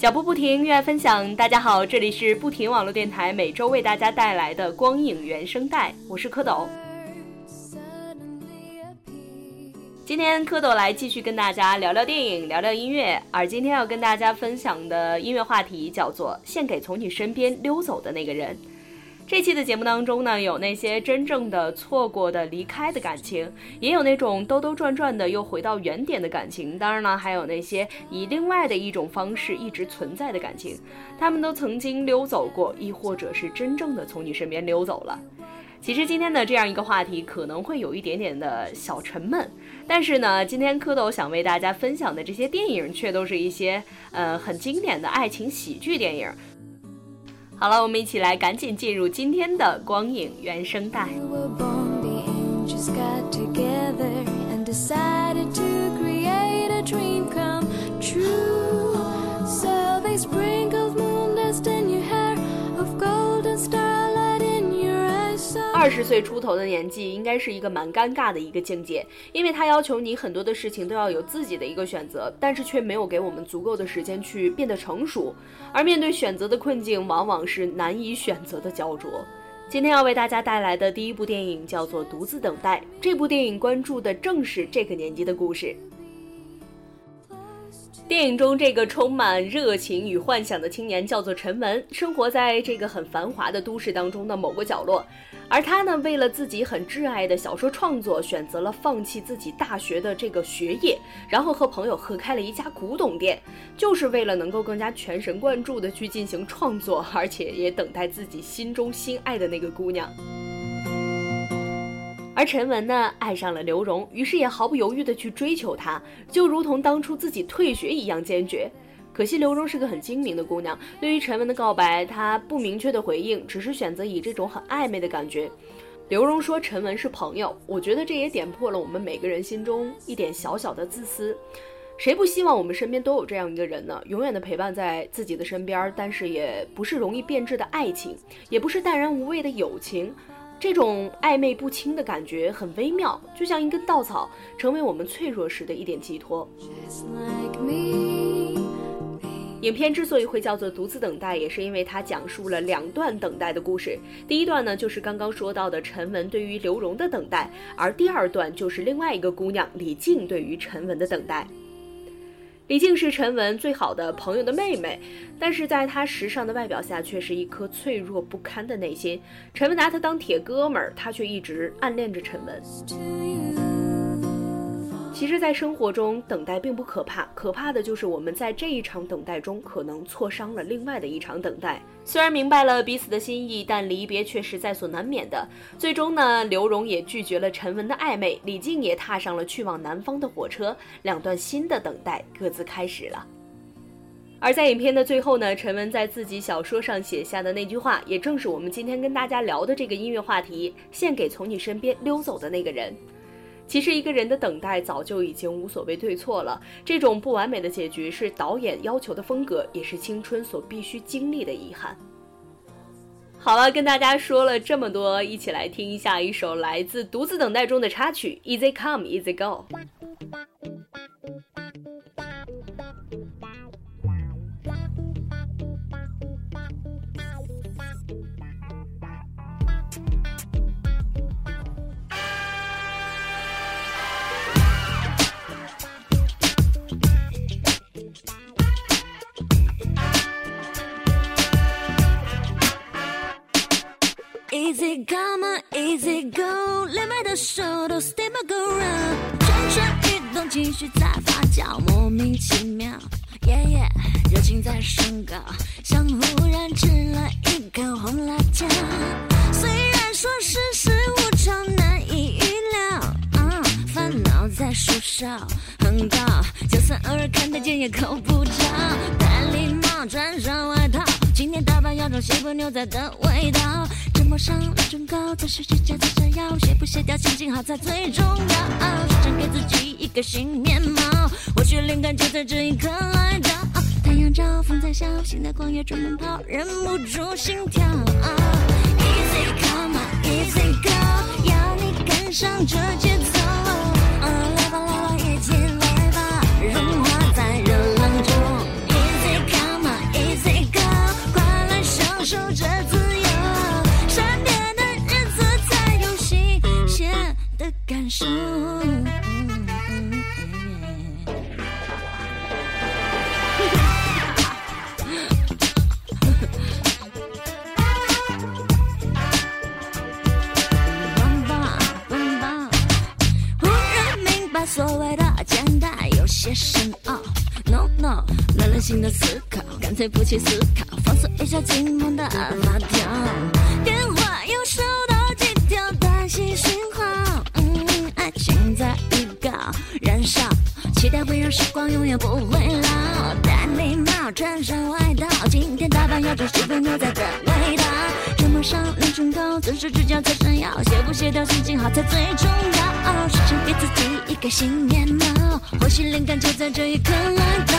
脚步不停，热爱分享。大家好，这里是不停网络电台，每周为大家带来的光影原声带，我是蝌蚪。今天蝌蚪来继续跟大家聊聊电影，聊聊音乐。而今天要跟大家分享的音乐话题叫做《献给从你身边溜走的那个人》。这期的节目当中呢，有那些真正的错过的、离开的感情，也有那种兜兜转转的又回到原点的感情。当然了，还有那些以另外的一种方式一直存在的感情，他们都曾经溜走过，亦或者是真正的从你身边溜走了。其实今天的这样一个话题可能会有一点点的小沉闷，但是呢，今天蝌蚪想为大家分享的这些电影却都是一些呃很经典的爱情喜剧电影。好了，我们一起来赶紧进入今天的光影原声带。二十岁出头的年纪，应该是一个蛮尴尬的一个境界，因为他要求你很多的事情都要有自己的一个选择，但是却没有给我们足够的时间去变得成熟。而面对选择的困境，往往是难以选择的焦灼。今天要为大家带来的第一部电影叫做《独自等待》，这部电影关注的正是这个年纪的故事。电影中这个充满热情与幻想的青年叫做陈文，生活在这个很繁华的都市当中的某个角落。而他呢，为了自己很挚爱的小说创作，选择了放弃自己大学的这个学业，然后和朋友合开了一家古董店，就是为了能够更加全神贯注的去进行创作，而且也等待自己心中心爱的那个姑娘。而陈文呢，爱上了刘荣，于是也毫不犹豫地去追求她，就如同当初自己退学一样坚决。可惜刘荣是个很精明的姑娘，对于陈文的告白，她不明确的回应，只是选择以这种很暧昧的感觉。刘荣说陈文是朋友，我觉得这也点破了我们每个人心中一点小小的自私。谁不希望我们身边都有这样一个人呢？永远的陪伴在自己的身边，但是也不是容易变质的爱情，也不是淡然无味的友情。这种暧昧不清的感觉很微妙，就像一根稻草，成为我们脆弱时的一点寄托。影片之所以会叫做《独自等待》，也是因为它讲述了两段等待的故事。第一段呢，就是刚刚说到的陈文对于刘荣的等待，而第二段就是另外一个姑娘李静对于陈文的等待。李静是陈文最好的朋友的妹妹，但是在她时尚的外表下，却是一颗脆弱不堪的内心。陈文拿她当铁哥们儿，她却一直暗恋着陈文。其实，在生活中，等待并不可怕，可怕的就是我们在这一场等待中，可能错伤了另外的一场等待。虽然明白了彼此的心意，但离别却是在所难免的。最终呢，刘荣也拒绝了陈文的暧昧，李静也踏上了去往南方的火车，两段新的等待各自开始了。而在影片的最后呢，陈文在自己小说上写下的那句话，也正是我们今天跟大家聊的这个音乐话题：献给从你身边溜走的那个人。其实一个人的等待早就已经无所谓对错了，这种不完美的结局是导演要求的风格，也是青春所必须经历的遗憾。好了，跟大家说了这么多，一起来听一下一首来自《独自等待》中的插曲《Easy Come Easy Go》。Easy come easy go，连麦的手都 stay my go round，蠢蠢欲动，情绪在发酵，莫名其妙。Yeah yeah，热情在升高，像忽然吃了一口红辣椒。虽然说世事无常，难以预料，啊，烦恼在树梢很高，就算偶尔看得见也够不着。戴礼帽，穿上外套，今天打扮要种西部牛仔的味道。抹上了唇膏，做事指甲在闪耀，协不协调，心情好才最重要。想给自己一个新面貌，或许灵感就在这一刻来到。太阳照，风在笑，心在狂野中奔跑，忍不住心跳。Easy come easy go，要你跟上这节燃烧，期待会让时光永远不会老。戴礼帽，穿上外套，今天打扮有着十分牛仔的味道。睫毛上亮唇膏，钻石指甲才闪耀，协不协调心情好才最重要。时常给自己一个新面貌，或许灵感就在这一刻来到。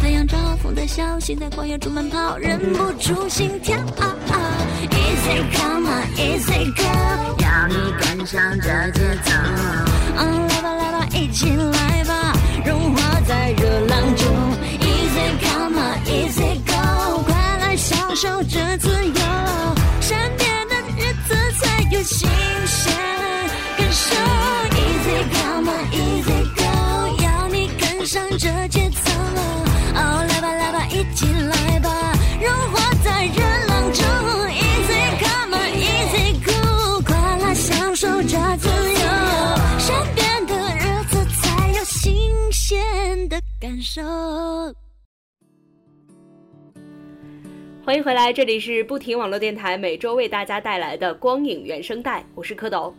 太阳照，风在笑，心在狂野中奔跑，忍不住心跳。Easy come on, easy go，要你跟上这节奏。来吧来吧，一起来吧，融化在热浪中。Easy come, easy go，快来享受这自由，善变的日子才有新鲜感受。Easy come, easy go，要你跟上这节奏。哦，来吧来吧，一起来吧，融化在热欢迎回来，这里是不停网络电台，每周为大家带来的光影原声带，我是蝌蚪。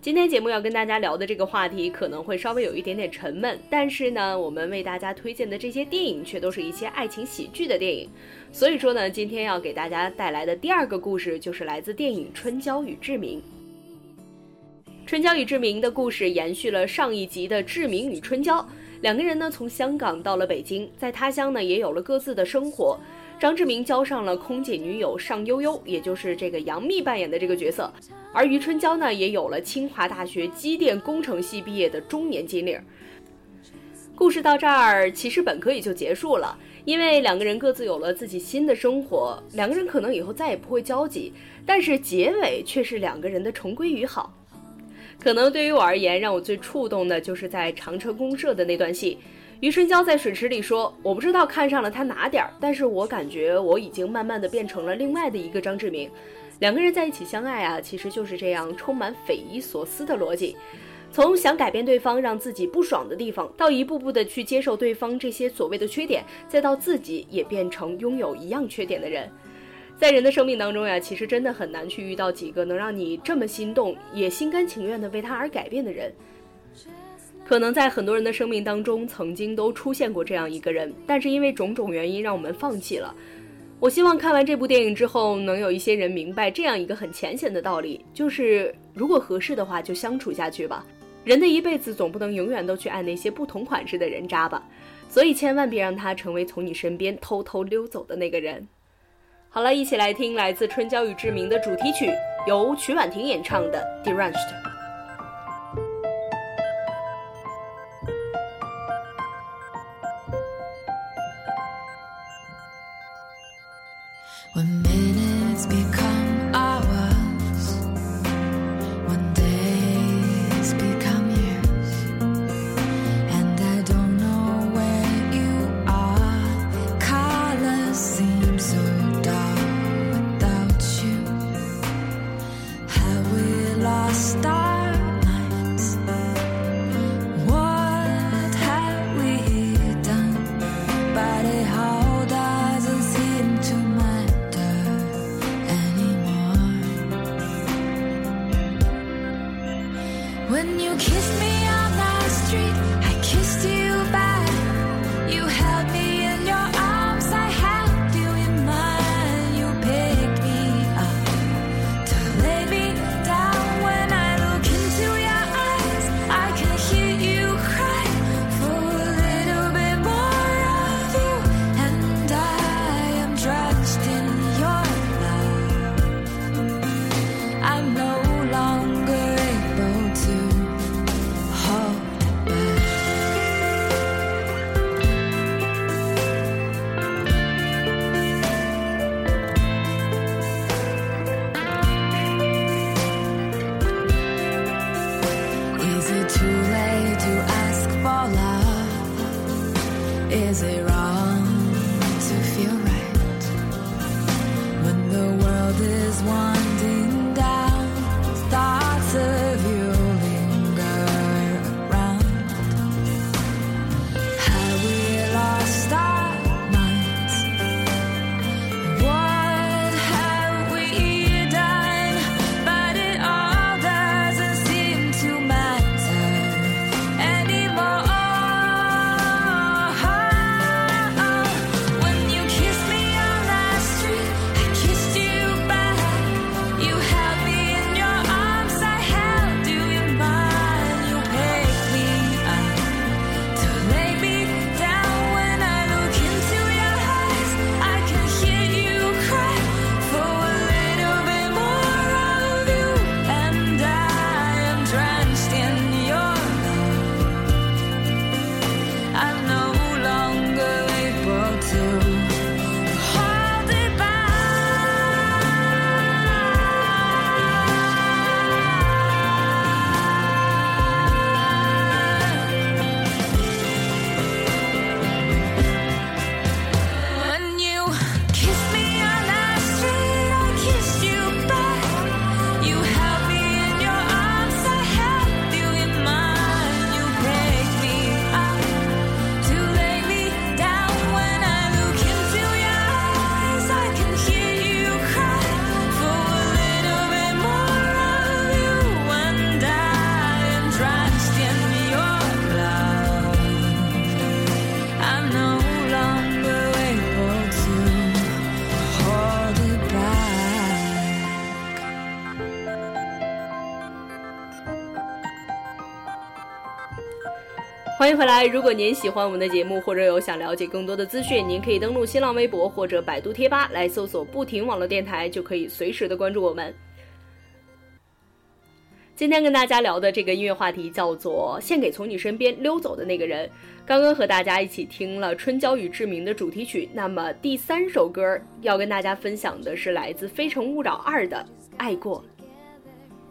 今天节目要跟大家聊的这个话题可能会稍微有一点点沉闷，但是呢，我们为大家推荐的这些电影却都是一些爱情喜剧的电影。所以说呢，今天要给大家带来的第二个故事就是来自电影《春娇与志明》。春娇与志明的故事延续了上一集的志明与春娇，两个人呢从香港到了北京，在他乡呢也有了各自的生活。张志明交上了空姐女友尚悠悠，也就是这个杨幂扮演的这个角色，而余春娇呢也有了清华大学机电工程系毕业的中年金领。故事到这儿其实本可以就结束了，因为两个人各自有了自己新的生活，两个人可能以后再也不会交集，但是结尾却是两个人的重归于好。可能对于我而言，让我最触动的就是在长车公社的那段戏。余春娇在水池里说：“我不知道看上了他哪点儿，但是我感觉我已经慢慢的变成了另外的一个张志明。两个人在一起相爱啊，其实就是这样充满匪夷所思的逻辑。从想改变对方让自己不爽的地方，到一步步的去接受对方这些所谓的缺点，再到自己也变成拥有一样缺点的人。在人的生命当中呀，其实真的很难去遇到几个能让你这么心动，也心甘情愿的为他而改变的人。”可能在很多人的生命当中，曾经都出现过这样一个人，但是因为种种原因，让我们放弃了。我希望看完这部电影之后，能有一些人明白这样一个很浅显的道理，就是如果合适的话，就相处下去吧。人的一辈子总不能永远都去爱那些不同款式的人渣吧，所以千万别让他成为从你身边偷偷溜走的那个人。好了，一起来听来自《春娇与志明》的主题曲，由曲婉婷演唱的《Deranged》。When 欢迎回来！如果您喜欢我们的节目，或者有想了解更多的资讯，您可以登录新浪微博或者百度贴吧来搜索“不停网络电台”，就可以随时的关注我们。今天跟大家聊的这个音乐话题叫做“献给从你身边溜走的那个人”。刚刚和大家一起听了《春娇与志明》的主题曲，那么第三首歌要跟大家分享的是来自《非诚勿扰二》的《爱过》。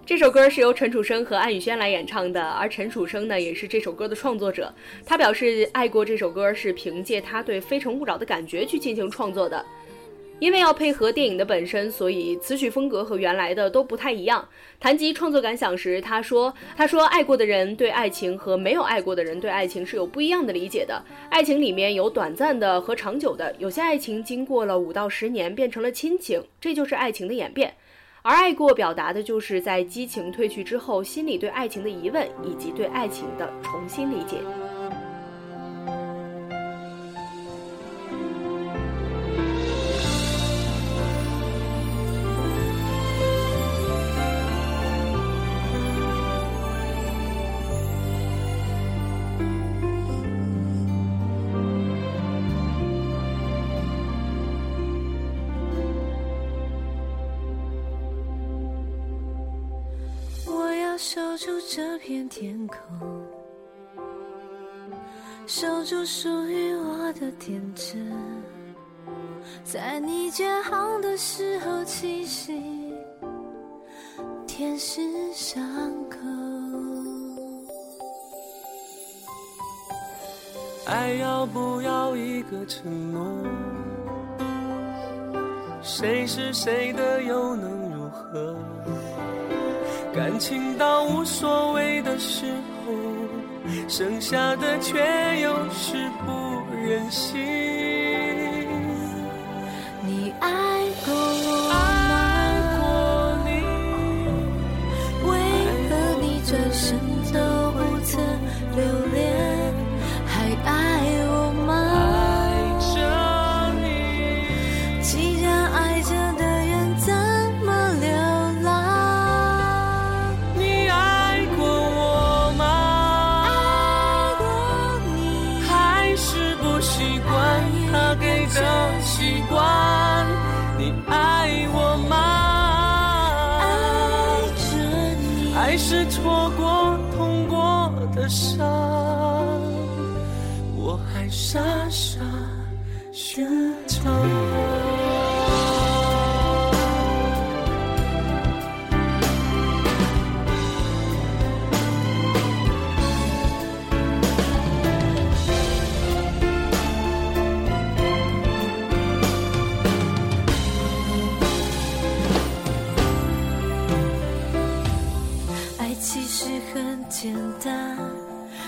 这首歌是由陈楚生和安以轩来演唱的，而陈楚生呢也是这首歌的创作者。他表示，《爱过》这首歌是凭借他对《非诚勿扰》的感觉去进行创作的。因为要配合电影的本身，所以词曲风格和原来的都不太一样。谈及创作感想时，他说：“他说爱过的人对爱情和没有爱过的人对爱情是有不一样的理解的。爱情里面有短暂的和长久的，有些爱情经过了五到十年变成了亲情，这就是爱情的演变。”而爱过表达的就是在激情褪去之后，心里对爱情的疑问，以及对爱情的重新理解。片天空，守住属于我的天真，在你建好的时候栖息，天使伤口。爱要不要一个承诺？谁是谁的又能？感情到无所谓的时候，剩下的却又是不忍心。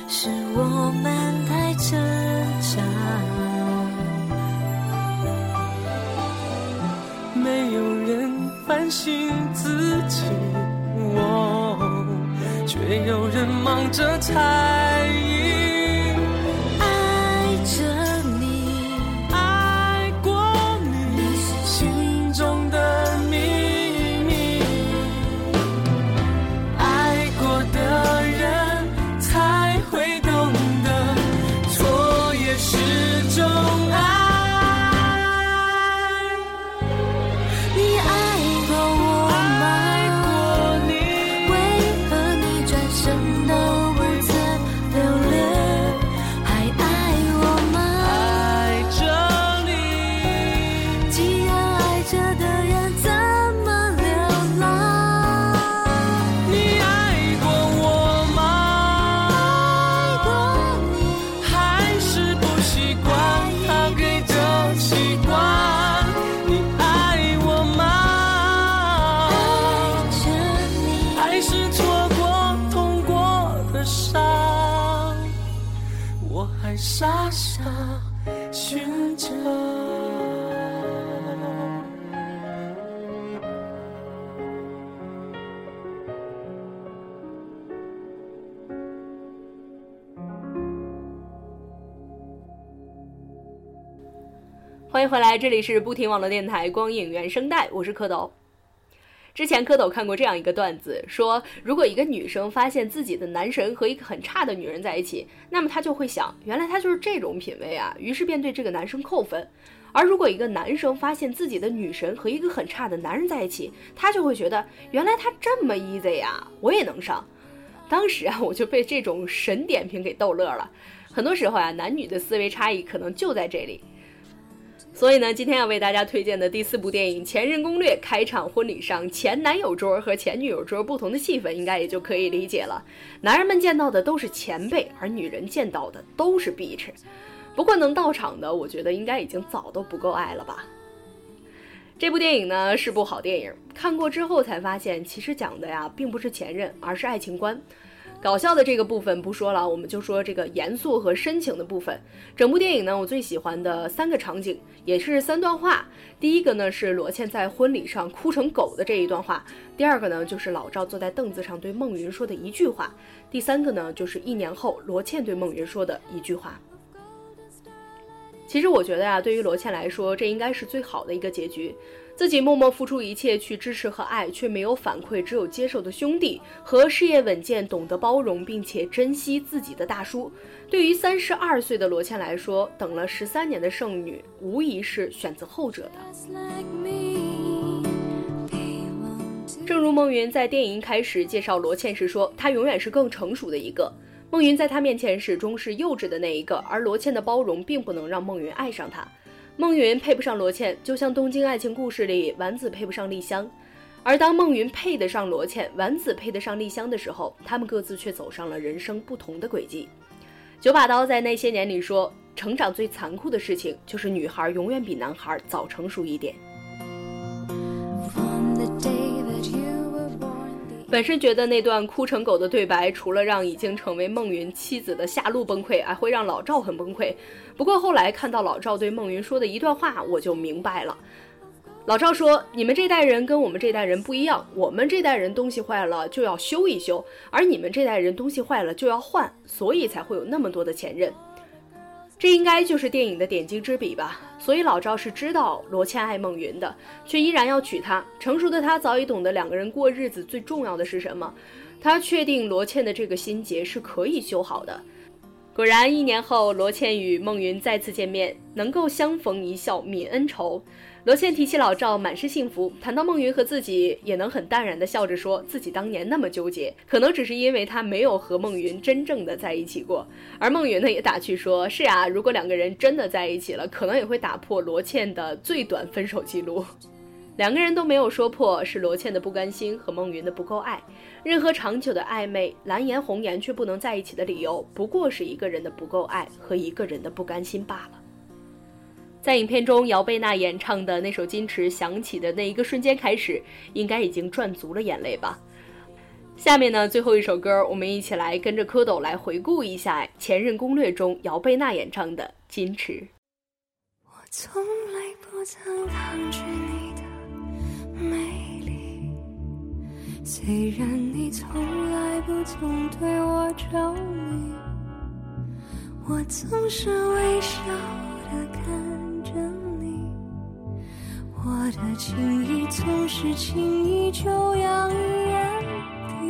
是我们太挣扎。没有人反省自己，我却有人忙着猜迎回来，这里是不停网络电台光影原声带，我是蝌蚪。之前蝌蚪看过这样一个段子，说如果一个女生发现自己的男神和一个很差的女人在一起，那么她就会想，原来他就是这种品味啊，于是便对这个男生扣分。而如果一个男生发现自己的女神和一个很差的男人在一起，他就会觉得原来他这么 easy 呀，我也能上。当时啊，我就被这种神点评给逗乐了。很多时候啊，男女的思维差异可能就在这里。所以呢，今天要为大家推荐的第四部电影《前任攻略》开场婚礼上，前男友桌和前女友桌不同的戏份，应该也就可以理解了。男人们见到的都是前辈，而女人见到的都是 bitch。不过能到场的，我觉得应该已经早都不够爱了吧。这部电影呢是部好电影，看过之后才发现，其实讲的呀并不是前任，而是爱情观。搞笑的这个部分不说了，我们就说这个严肃和深情的部分。整部电影呢，我最喜欢的三个场景，也是三段话。第一个呢是罗茜在婚礼上哭成狗的这一段话，第二个呢就是老赵坐在凳子上对孟云说的一句话，第三个呢就是一年后罗茜对孟云说的一句话。其实我觉得呀，对于罗茜来说，这应该是最好的一个结局。自己默默付出一切去支持和爱，却没有反馈，只有接受的兄弟和事业稳健、懂得包容并且珍惜自己的大叔。对于三十二岁的罗茜来说，等了十三年的剩女，无疑是选择后者的。正如孟云在电影开始介绍罗茜时说，她永远是更成熟的一个。孟云在她面前始终是幼稚的那一个，而罗茜的包容并不能让孟云爱上她。孟云配不上罗茜，就像《东京爱情故事》里丸子配不上丽香。而当孟云配得上罗茜，丸子配得上丽香的时候，他们各自却走上了人生不同的轨迹。九把刀在那些年里说，成长最残酷的事情就是女孩永远比男孩早成熟一点。本身觉得那段哭成狗的对白，除了让已经成为孟云妻子的夏露崩溃，还会让老赵很崩溃。不过后来看到老赵对孟云说的一段话，我就明白了。老赵说：“你们这代人跟我们这代人不一样，我们这代人东西坏了就要修一修，而你们这代人东西坏了就要换，所以才会有那么多的前任。”这应该就是电影的点睛之笔吧。所以老赵是知道罗茜爱孟云的，却依然要娶她。成熟的他早已懂得两个人过日子最重要的是什么。他确定罗茜的这个心结是可以修好的。果然，一年后，罗茜与孟云再次见面，能够相逢一笑泯恩仇。罗茜提起老赵，满是幸福。谈到孟云和自己，也能很淡然地笑着说自己当年那么纠结，可能只是因为他没有和孟云真正的在一起过。而孟云呢，也打趣说：“是啊，如果两个人真的在一起了，可能也会打破罗茜的最短分手记录。”两个人都没有说破，是罗茜的不甘心和孟云的不够爱。任何长久的暧昧，蓝颜红颜却不能在一起的理由，不过是一个人的不够爱和一个人的不甘心罢了。在影片中，姚贝娜演唱的那首《矜持》响起的那一个瞬间开始，应该已经赚足了眼泪吧。下面呢，最后一首歌，我们一起来跟着蝌蚪来回顾一下《前任攻略》中姚贝娜演唱的《矜持》。我从来不曾抗拒你的美丽，虽然你从来不曾对我着迷，我总是微笑的看。我的情意总是轻易就洋溢眼底。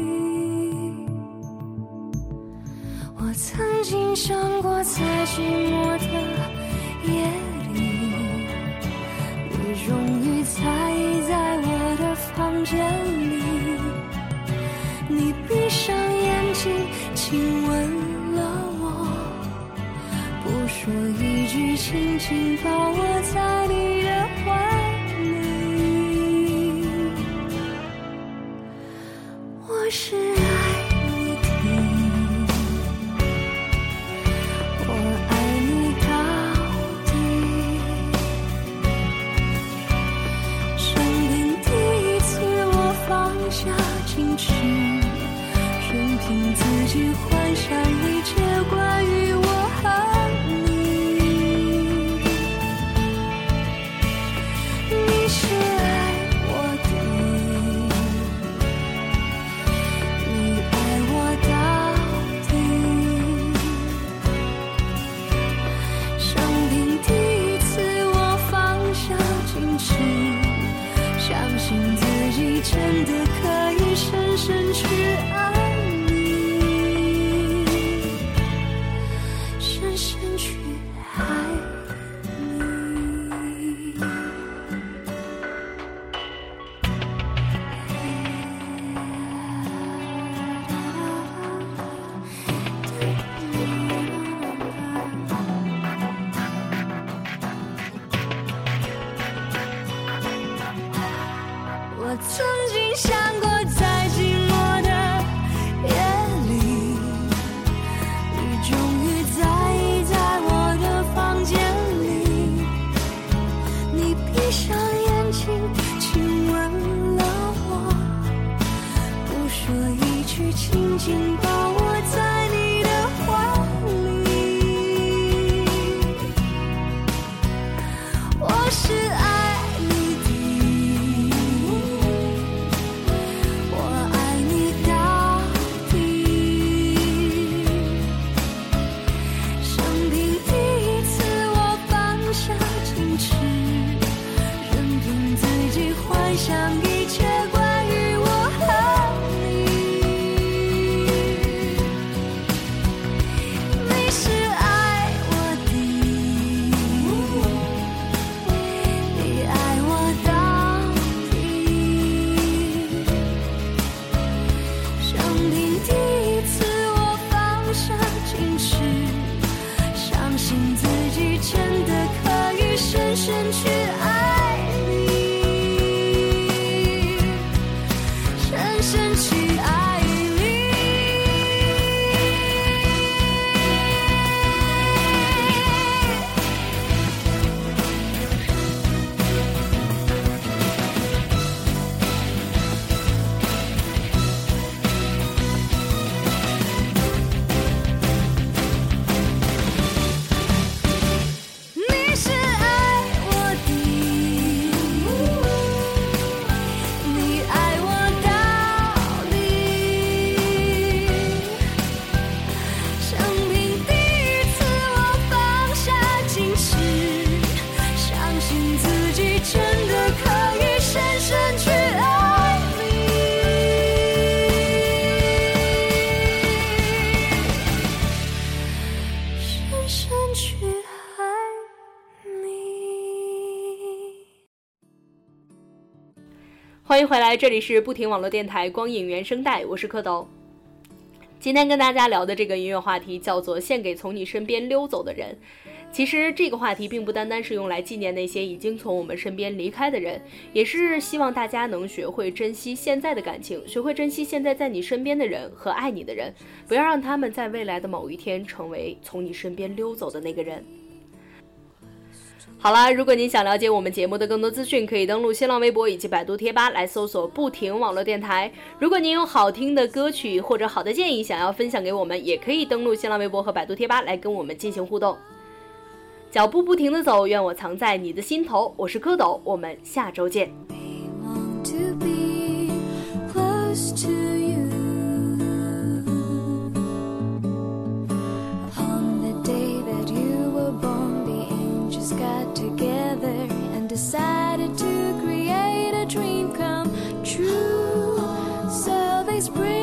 我曾经想过，在寂寞的夜里，你终于在意在我的房间里，你闭上眼睛，亲吻了我，不。说一句，轻轻抱我在真的欢迎回来，这里是不停网络电台光影原声带，我是蝌蚪。今天跟大家聊的这个音乐话题叫做《献给从你身边溜走的人》。其实这个话题并不单单是用来纪念那些已经从我们身边离开的人，也是希望大家能学会珍惜现在的感情，学会珍惜现在在你身边的人和爱你的人，不要让他们在未来的某一天成为从你身边溜走的那个人。好啦，如果您想了解我们节目的更多资讯，可以登录新浪微博以及百度贴吧来搜索“不停网络电台”。如果您有好听的歌曲或者好的建议想要分享给我们，也可以登录新浪微博和百度贴吧来跟我们进行互动。脚步不停的走，愿我藏在你的心头。我是蝌蚪，我们下周见。friends got together and decided to create a dream come true. So they spread.